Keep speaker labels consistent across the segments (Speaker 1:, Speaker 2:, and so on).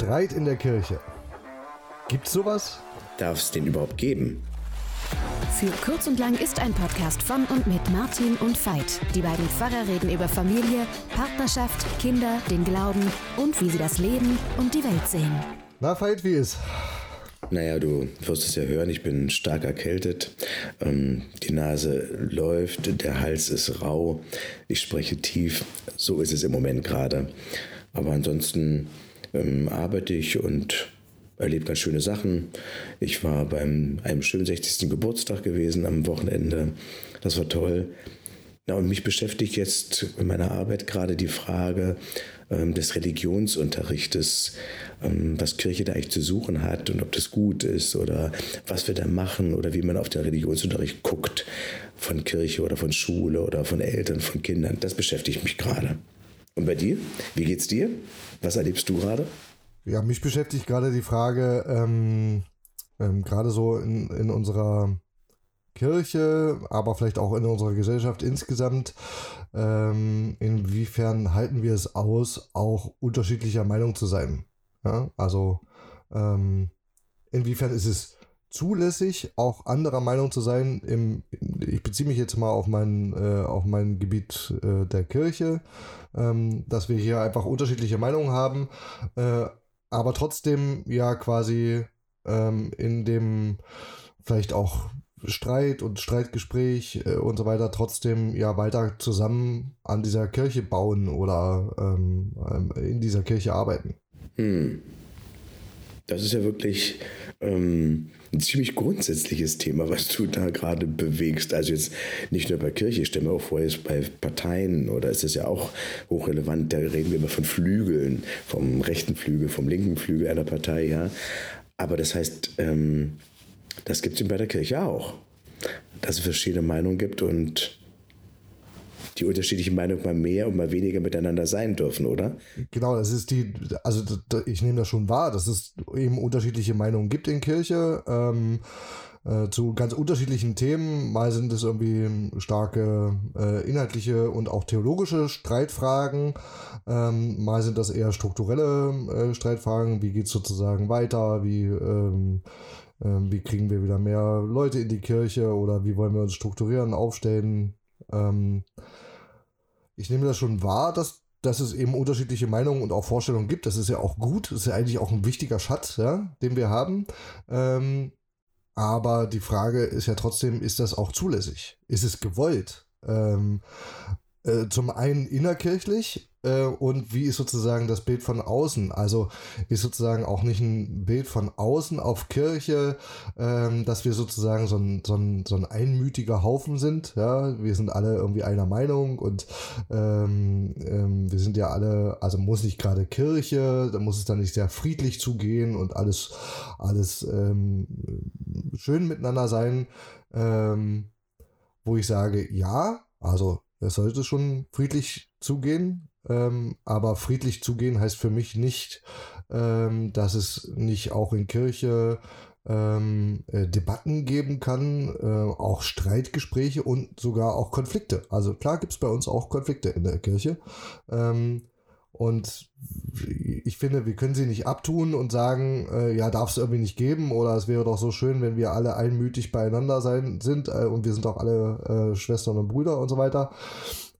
Speaker 1: Streit in der Kirche. Gibt's sowas?
Speaker 2: Darf es den überhaupt geben?
Speaker 3: Für Kurz und Lang ist ein Podcast von und mit Martin und Veit. Die beiden Pfarrer reden über Familie, Partnerschaft, Kinder, den Glauben und wie sie das Leben und die Welt sehen.
Speaker 1: Na, Veit, wie ist?
Speaker 2: Naja, du wirst es ja hören, ich bin stark erkältet. Ähm, die Nase läuft, der Hals ist rau, ich spreche tief. So ist es im Moment gerade. Aber ansonsten ähm, arbeite ich und erlebe ganz schöne Sachen. Ich war beim einem schönen 60. Geburtstag gewesen am Wochenende. Das war toll. Ja, und mich beschäftigt jetzt in meiner Arbeit gerade die Frage ähm, des Religionsunterrichtes, ähm, was Kirche da eigentlich zu suchen hat und ob das gut ist oder was wir da machen oder wie man auf den Religionsunterricht guckt von Kirche oder von Schule oder von Eltern, von Kindern. Das beschäftigt mich gerade. Und bei dir? Wie geht's dir? Was erlebst du gerade?
Speaker 1: Ja, mich beschäftigt gerade die Frage, ähm, ähm, gerade so in, in unserer Kirche, aber vielleicht auch in unserer Gesellschaft insgesamt, ähm, inwiefern halten wir es aus, auch unterschiedlicher Meinung zu sein? Ja, also ähm, inwiefern ist es zulässig, auch anderer Meinung zu sein. Im, ich beziehe mich jetzt mal auf mein, äh, auf mein Gebiet äh, der Kirche, ähm, dass wir hier einfach unterschiedliche Meinungen haben, äh, aber trotzdem ja quasi ähm, in dem vielleicht auch Streit und Streitgespräch äh, und so weiter trotzdem ja weiter zusammen an dieser Kirche bauen oder ähm, ähm in dieser Kirche arbeiten. Hm.
Speaker 2: Das ist ja wirklich ähm, ein ziemlich grundsätzliches Thema, was du da gerade bewegst. Also jetzt nicht nur bei Kirche, ich stelle mir auch vor, jetzt bei Parteien oder ist das ja auch hochrelevant, da reden wir immer von Flügeln, vom rechten Flügel, vom linken Flügel einer Partei, ja. Aber das heißt, ähm, das gibt es bei der Kirche auch, dass es verschiedene Meinungen gibt und die unterschiedlichen Meinungen mal mehr und mal weniger miteinander sein dürfen, oder?
Speaker 1: Genau, das ist die, also ich nehme das schon wahr, dass es eben unterschiedliche Meinungen gibt in Kirche. Ähm, äh, zu ganz unterschiedlichen Themen. Mal sind es irgendwie starke äh, inhaltliche und auch theologische Streitfragen. Ähm, mal sind das eher strukturelle äh, Streitfragen. Wie geht es sozusagen weiter? Wie, ähm, ähm, wie kriegen wir wieder mehr Leute in die Kirche? Oder wie wollen wir uns strukturieren, aufstellen? Ähm, ich nehme das schon wahr, dass, dass es eben unterschiedliche Meinungen und auch Vorstellungen gibt. Das ist ja auch gut. Das ist ja eigentlich auch ein wichtiger Schatz, ja, den wir haben. Ähm, aber die Frage ist ja trotzdem, ist das auch zulässig? Ist es gewollt? Ähm, äh, zum einen innerkirchlich, äh, und wie ist sozusagen das Bild von außen? Also ist sozusagen auch nicht ein Bild von außen auf Kirche, ähm, dass wir sozusagen so ein, so, ein, so ein einmütiger Haufen sind. Ja, wir sind alle irgendwie einer Meinung und ähm, ähm, wir sind ja alle, also muss nicht gerade Kirche, da muss es dann nicht sehr friedlich zugehen und alles, alles ähm, schön miteinander sein. Ähm, wo ich sage, ja, also es sollte schon friedlich zugehen, ähm, aber friedlich zugehen heißt für mich nicht, ähm, dass es nicht auch in Kirche ähm, äh, Debatten geben kann, äh, auch Streitgespräche und sogar auch Konflikte. Also klar gibt es bei uns auch Konflikte in der Kirche. Ähm, und ich finde, wir können sie nicht abtun und sagen, äh, ja, darf es irgendwie nicht geben oder es wäre doch so schön, wenn wir alle einmütig beieinander sein sind äh, und wir sind auch alle äh, Schwestern und Brüder und so weiter.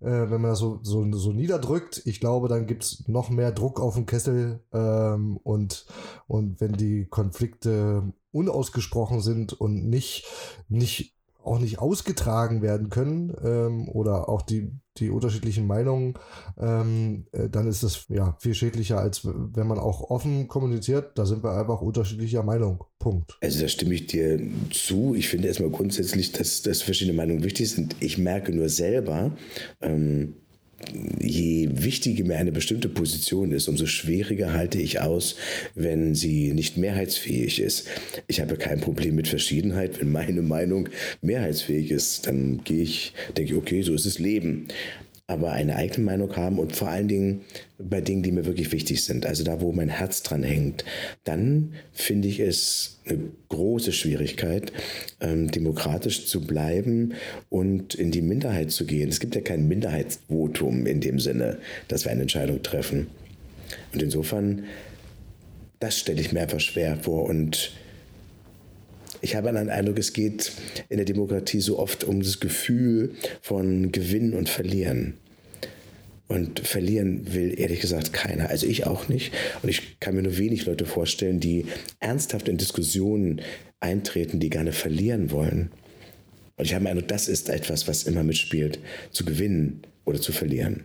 Speaker 1: Äh, wenn man das so, so, so niederdrückt, ich glaube, dann gibt's noch mehr Druck auf den Kessel ähm, und, und wenn die Konflikte unausgesprochen sind und nicht, nicht auch nicht ausgetragen werden können ähm, oder auch die, die unterschiedlichen Meinungen, ähm, äh, dann ist das ja viel schädlicher, als wenn man auch offen kommuniziert. Da sind wir einfach unterschiedlicher Meinung. Punkt.
Speaker 2: Also da stimme ich dir zu. Ich finde erstmal grundsätzlich, dass, dass verschiedene Meinungen wichtig sind. Ich merke nur selber, ähm, je wichtiger mir eine bestimmte Position ist, umso schwieriger halte ich aus, wenn sie nicht mehrheitsfähig ist. Ich habe kein Problem mit Verschiedenheit. Wenn meine Meinung mehrheitsfähig ist, dann gehe ich, denke ich, okay, so ist das Leben aber eine eigene Meinung haben und vor allen Dingen bei Dingen, die mir wirklich wichtig sind, also da, wo mein Herz dran hängt, dann finde ich es eine große Schwierigkeit, ähm, demokratisch zu bleiben und in die Minderheit zu gehen. Es gibt ja kein Minderheitsvotum in dem Sinne, dass wir eine Entscheidung treffen. Und insofern das stelle ich mir einfach schwer vor. Und ich habe einen Eindruck, es geht in der Demokratie so oft um das Gefühl von Gewinnen und Verlieren. Und verlieren will ehrlich gesagt keiner. Also ich auch nicht. Und ich kann mir nur wenig Leute vorstellen, die ernsthaft in Diskussionen eintreten, die gerne verlieren wollen. Und ich habe den Eindruck, das ist etwas, was immer mitspielt, zu gewinnen oder zu verlieren.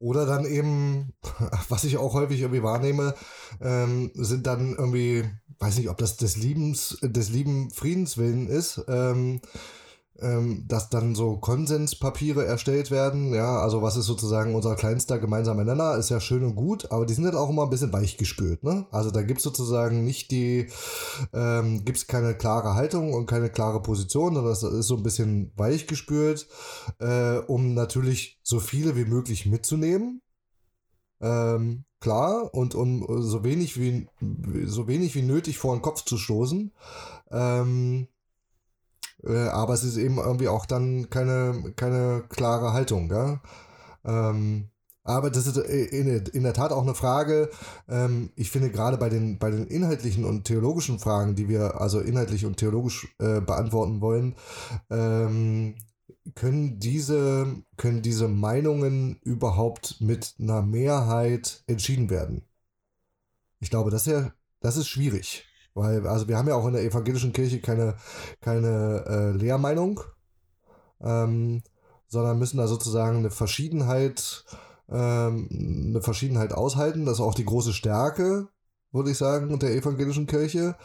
Speaker 1: Oder dann eben, was ich auch häufig irgendwie wahrnehme, ähm, sind dann irgendwie, weiß nicht, ob das des Liebens, des lieben Friedenswillen ist, ähm, ähm, dass dann so Konsenspapiere erstellt werden. Ja, also was ist sozusagen unser kleinster gemeinsamer Nenner, ist ja schön und gut, aber die sind halt auch immer ein bisschen weichgespült. Ne? Also da gibt es sozusagen nicht die, ähm, gibt es keine klare Haltung und keine klare Position, sondern das ist so ein bisschen weichgespült, äh, um natürlich so viele wie möglich mitzunehmen. Ähm, klar, und um so wenig wie so wenig wie nötig vor den Kopf zu stoßen. Ähm, äh, aber es ist eben irgendwie auch dann keine, keine klare Haltung. Ja? Ähm, aber das ist äh, in, der Tat auch eine Frage. Ähm, ich finde gerade bei den, bei den inhaltlichen und theologischen Fragen, die wir also inhaltlich und theologisch äh, beantworten wollen, ähm, können diese, können diese Meinungen überhaupt mit einer Mehrheit entschieden werden? Ich glaube, das ist ja, das ist schwierig. Weil, also wir haben ja auch in der evangelischen Kirche keine, keine äh, Lehrmeinung, ähm, sondern müssen da sozusagen eine Verschiedenheit, ähm, eine Verschiedenheit aushalten. Das ist auch die große Stärke, würde ich sagen, der evangelischen Kirche.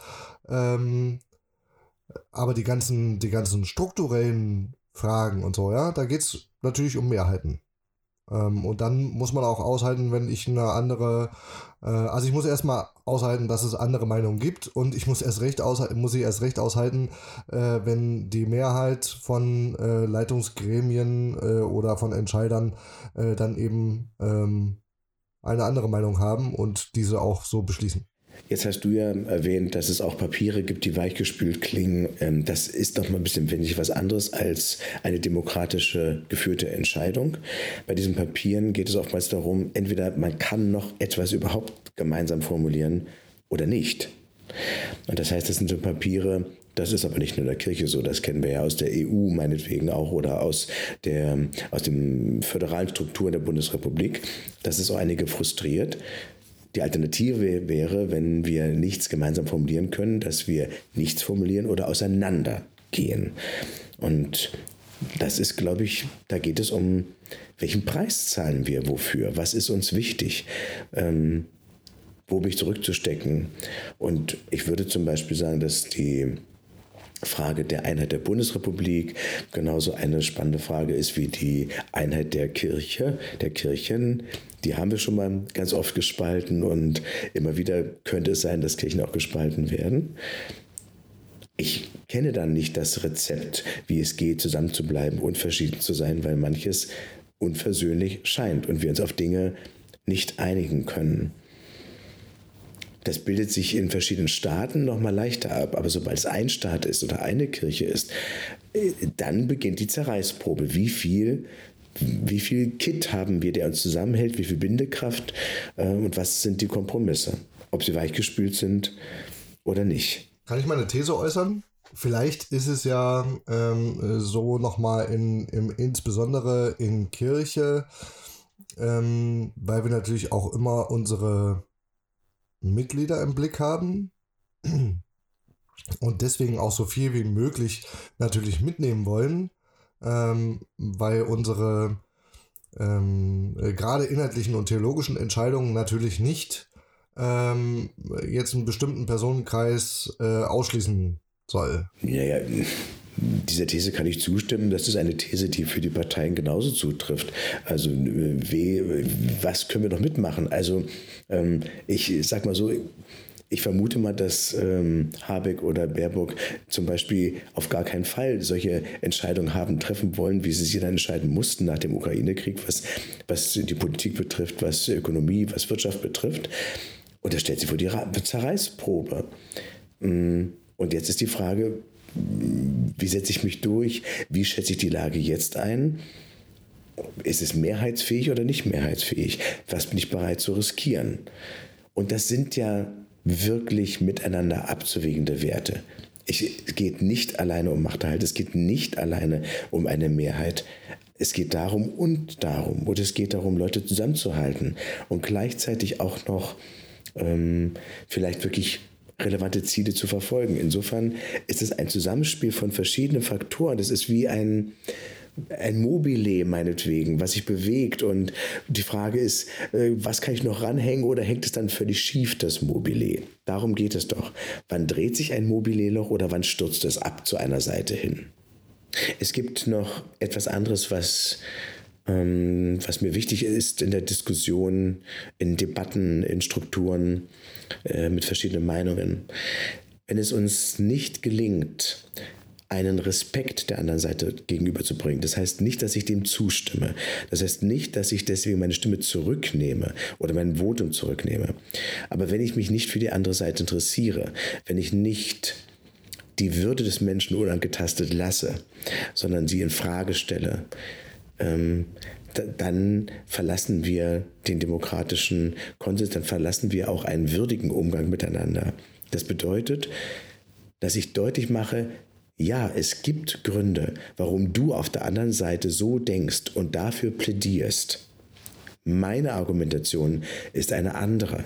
Speaker 1: Ähm, aber die ganzen, die ganzen strukturellen Fragen und so, ja, da geht es natürlich um Mehrheiten. Ähm, und dann muss man auch aushalten, wenn ich eine andere, äh, also ich muss erstmal aushalten, dass es andere Meinungen gibt und ich muss erst recht aushalten, muss ich erst recht aushalten, äh, wenn die Mehrheit von äh, Leitungsgremien oder von Entscheidern dann eben ähm, eine andere Meinung haben und diese auch so beschließen.
Speaker 2: Jetzt hast du ja erwähnt, dass es auch Papiere gibt, die weichgespült klingen. Ähm, das ist doch mal ein bisschen, finde ich, was anderes als eine demokratische geführte Entscheidung. Bei diesen Papieren geht es oftmals darum, entweder man kann noch etwas überhaupt gemeinsam formulieren oder nicht. Und das heißt, das sind so Papiere, das ist aber nicht nur der Kirche so, das kennen wir ja aus der EU meinetwegen auch oder aus, der, aus den föderalen Strukturen der Bundesrepublik. Das ist auch einige frustriert, die Alternative wäre, wenn wir nichts gemeinsam formulieren können, dass wir nichts formulieren oder auseinandergehen. Und das ist, glaube ich, da geht es um, welchen Preis zahlen wir wofür? Was ist uns wichtig? Ähm, wo mich zurückzustecken? Und ich würde zum Beispiel sagen, dass die Frage der Einheit der Bundesrepublik genauso eine spannende Frage ist wie die Einheit der Kirche, der Kirchen die haben wir schon mal ganz oft gespalten und immer wieder könnte es sein, dass Kirchen auch gespalten werden. Ich kenne dann nicht das Rezept, wie es geht, zusammenzubleiben und verschieden zu sein, weil manches unversöhnlich scheint und wir uns auf Dinge nicht einigen können. Das bildet sich in verschiedenen Staaten noch mal leichter ab, aber sobald es ein Staat ist oder eine Kirche ist, äh, dann beginnt die Zerreißprobe. Wie viel wie viel Kit haben wir, der uns zusammenhält, wie viel Bindekraft äh, und was sind die Kompromisse, ob sie weichgespült sind oder nicht.
Speaker 1: Kann ich mal eine These äußern? Vielleicht ist es ja ähm, so nochmal in, in, insbesondere in Kirche, ähm, weil wir natürlich auch immer unsere Mitglieder im Blick haben und deswegen auch so viel wie möglich natürlich mitnehmen wollen ähm, weil unsere ähm, äh, gerade inhaltlichen und theologischen Entscheidungen natürlich nicht ähm, jetzt einen bestimmten Personenkreis äh, ausschließen soll.
Speaker 2: Ja, ja. Dieser These kann ich zustimmen. Das ist eine These, die für die Parteien genauso zutrifft. Also, we, was können wir noch mitmachen? Also, ähm, ich sag mal so, ich vermute mal, dass ähm, Habeck oder Baerbock zum Beispiel auf gar keinen Fall solche Entscheidungen haben treffen wollen, wie sie sich dann entscheiden mussten nach dem Ukraine-Krieg, was, was die Politik betrifft, was Ökonomie, was Wirtschaft betrifft. Und da stellt sie vor die Zerreißprobe. Mm, und jetzt ist die Frage, wie setze ich mich durch? Wie schätze ich die Lage jetzt ein? Ist es mehrheitsfähig oder nicht mehrheitsfähig? Was bin ich bereit zu riskieren? Und das sind ja wirklich miteinander abzuwägende Werte. es geht nicht alleine um Machterhalt, es geht nicht alleine um eine Mehrheit. Es geht darum und darum. Und es geht darum, Leute zusammenzuhalten und gleichzeitig auch noch ähm, vielleicht wirklich relevante Ziele zu verfolgen. Insofern ist es ein Zusammenspiel von verschiedenen Faktoren. Das ist wie ein, ein Mobile meinetwegen, was sich bewegt. Und die Frage ist, äh, was kann ich noch ranhängen oder hängt es dann völlig schief, das Mobile? Darum geht es doch. Wann dreht sich ein Mobile-Loch oder wann stürzt es ab zu einer Seite hin? Es gibt noch etwas anderes, was, ähm, was mir wichtig ist in der Diskussion, in Debatten, in Strukturen äh, mit verschiedenen Meinungen. Wenn es uns nicht gelingt, einen Respekt der anderen Seite gegenüberzubringen. Das heißt nicht, dass ich dem zustimme. Das heißt nicht, dass ich deswegen meine Stimme zurücknehme oder mein Votum zurücknehme. Aber wenn ich mich nicht für die andere Seite interessiere, wenn ich nicht die Würde des Menschen unangetastet lasse, sondern sie in Frage stelle, ähm, dann verlassen wir den demokratischen Konsens, dann verlassen wir auch einen würdigen Umgang miteinander. Das bedeutet, dass ich deutlich mache, ja, es gibt Gründe, warum du auf der anderen Seite so denkst und dafür plädierst. Meine Argumentation ist eine andere.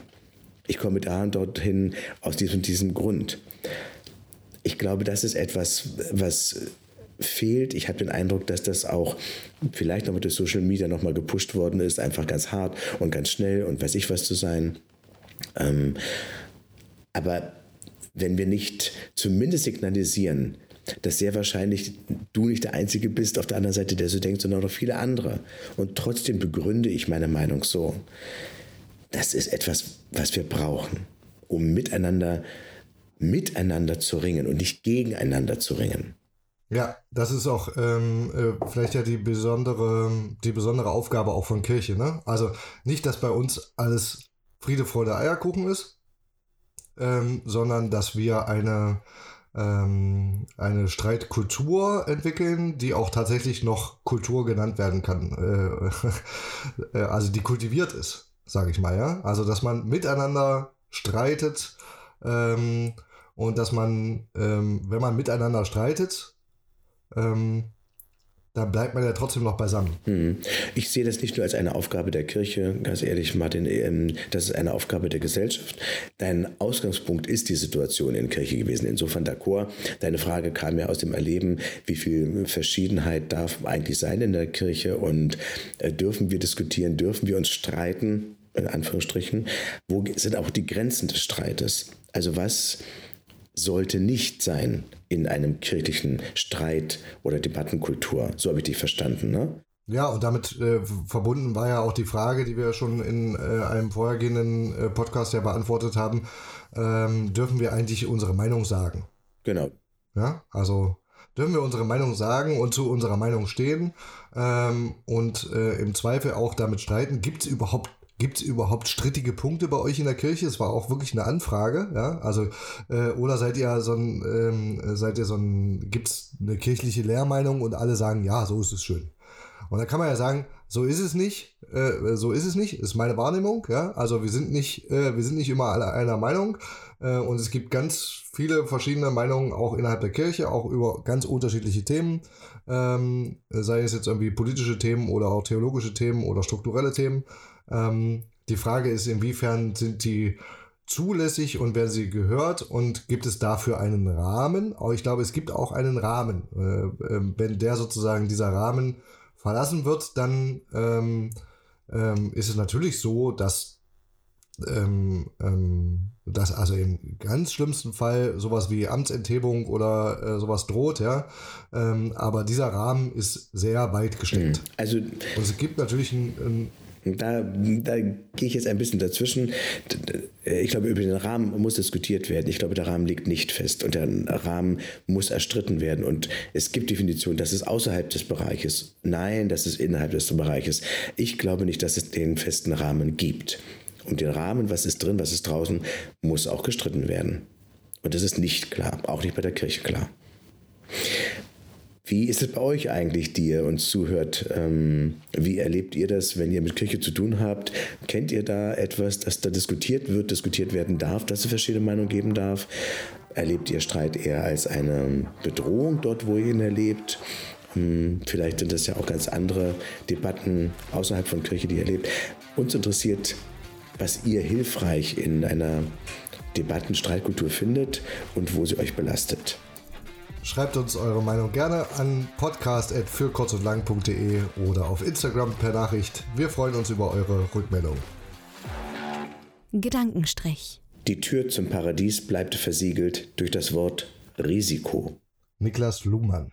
Speaker 2: Ich komme da und dorthin aus diesem, diesem Grund. Ich glaube, das ist etwas, was fehlt. Ich habe den Eindruck, dass das auch vielleicht noch mit der Social Media nochmal gepusht worden ist, einfach ganz hart und ganz schnell und weiß ich was zu sein. Ähm, aber wenn wir nicht zumindest signalisieren, dass sehr wahrscheinlich du nicht der Einzige bist auf der anderen Seite, der so denkt, sondern auch viele andere. Und trotzdem begründe ich meine Meinung so. Das ist etwas, was wir brauchen, um miteinander, miteinander zu ringen und nicht gegeneinander zu ringen.
Speaker 1: Ja, das ist auch ähm, äh, vielleicht ja die besondere, die besondere Aufgabe auch von Kirche. Ne? Also nicht, dass bei uns alles Friede, Freude, Eierkuchen ist, ähm, sondern dass wir eine, ähm, eine Streitkultur entwickeln, die auch tatsächlich noch Kultur genannt werden kann. Äh, äh also die kultiviert ist, sage ich mal. Ja? Also dass man miteinander streitet ähm, und dass man, ähm, wenn man miteinander streitet, ähm, da bleibt man ja trotzdem noch beisammen.
Speaker 2: Hm. Ich sehe das nicht nur als eine Aufgabe der Kirche, ganz ehrlich, Martin, ähm, das ist eine Aufgabe der Gesellschaft. Dein Ausgangspunkt ist die Situation in Kirche gewesen. Insofern d'accord. Deine Frage kam ja aus dem Erleben, wie viel Verschiedenheit darf eigentlich sein in der Kirche und äh, dürfen wir diskutieren, dürfen wir uns streiten, in Anführungsstrichen. Wo sind auch die Grenzen des Streites? Also was sollte nicht sein in einem kirchlichen Streit oder Debattenkultur. So habe ich dich verstanden, ne?
Speaker 1: Ja, und damit äh, verbunden war ja auch die Frage, die wir schon in äh, einem vorhergehenden äh, Podcast ja beantwortet haben. Ähm, dürfen wir eigentlich unsere Meinung sagen?
Speaker 2: Genau.
Speaker 1: Ja, also dürfen wir unsere Meinung sagen und zu unserer Meinung stehen ähm, und äh, im Zweifel auch damit streiten. Gibt es überhaupt Gibt es überhaupt strittige Punkte bei euch in der Kirche? Es war auch wirklich eine Anfrage, ja. Also, äh, oder seid ihr so ein, ähm, seid ihr so ein, gibt es eine kirchliche Lehrmeinung und alle sagen, ja, so ist es schön. Und da kann man ja sagen, so ist es nicht, äh, so ist es nicht, ist meine Wahrnehmung, ja. Also wir sind nicht, äh, wir sind nicht immer alle einer Meinung. Äh, und es gibt ganz viele verschiedene Meinungen auch innerhalb der Kirche, auch über ganz unterschiedliche Themen. Ähm, sei es jetzt irgendwie politische Themen oder auch theologische Themen oder strukturelle Themen. Ähm, die Frage ist, inwiefern sind die zulässig und werden sie gehört und gibt es dafür einen Rahmen? Aber ich glaube, es gibt auch einen Rahmen. Äh, äh, wenn der sozusagen dieser Rahmen verlassen wird, dann ähm, ähm, ist es natürlich so, dass, ähm, ähm, dass also im ganz schlimmsten Fall sowas wie Amtsenthebung oder äh, sowas droht, ja. Ähm, aber dieser Rahmen ist sehr weit gesteckt. Mhm. Also, und es gibt natürlich ein, ein
Speaker 2: da, da gehe ich jetzt ein bisschen dazwischen. Ich glaube, über den Rahmen muss diskutiert werden. Ich glaube, der Rahmen liegt nicht fest und der Rahmen muss erstritten werden. Und es gibt Definitionen, das ist außerhalb des Bereiches. Nein, das ist innerhalb des Bereiches. Ich glaube nicht, dass es den festen Rahmen gibt. Und den Rahmen, was ist drin, was ist draußen, muss auch gestritten werden. Und das ist nicht klar, auch nicht bei der Kirche klar. Wie ist es bei euch eigentlich, die ihr uns zuhört? Ähm, wie erlebt ihr das, wenn ihr mit Kirche zu tun habt? Kennt ihr da etwas, das da diskutiert wird, diskutiert werden darf, dass es verschiedene Meinungen geben darf? Erlebt ihr Streit eher als eine Bedrohung dort, wo ihr ihn erlebt? Hm, vielleicht sind das ja auch ganz andere Debatten außerhalb von Kirche, die ihr erlebt. Uns interessiert, was ihr hilfreich in einer Debattenstreitkultur findet und wo sie euch belastet.
Speaker 1: Schreibt uns eure Meinung gerne an podcast.fürkurzundlang.de oder auf Instagram per Nachricht. Wir freuen uns über eure Rückmeldung.
Speaker 3: Gedankenstrich.
Speaker 2: Die Tür zum Paradies bleibt versiegelt durch das Wort Risiko.
Speaker 1: Niklas Luhmann.